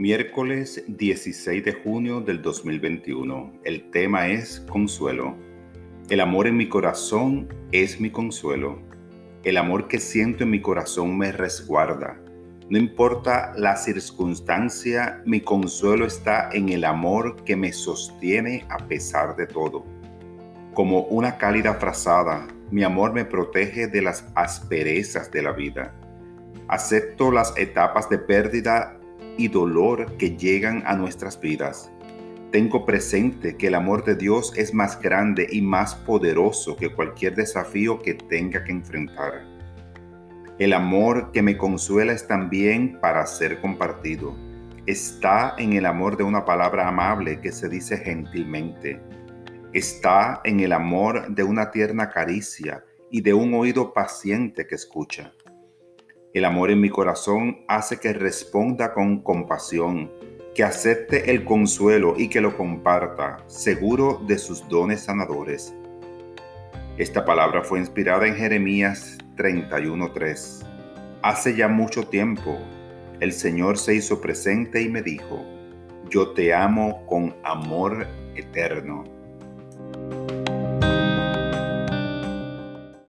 Miércoles 16 de junio del 2021. El tema es consuelo. El amor en mi corazón es mi consuelo. El amor que siento en mi corazón me resguarda. No importa la circunstancia, mi consuelo está en el amor que me sostiene a pesar de todo. Como una cálida frazada, mi amor me protege de las asperezas de la vida. Acepto las etapas de pérdida y dolor que llegan a nuestras vidas. Tengo presente que el amor de Dios es más grande y más poderoso que cualquier desafío que tenga que enfrentar. El amor que me consuela es también para ser compartido. Está en el amor de una palabra amable que se dice gentilmente. Está en el amor de una tierna caricia y de un oído paciente que escucha. El amor en mi corazón hace que responda con compasión, que acepte el consuelo y que lo comparta, seguro de sus dones sanadores. Esta palabra fue inspirada en Jeremías 31:3. Hace ya mucho tiempo, el Señor se hizo presente y me dijo, yo te amo con amor eterno.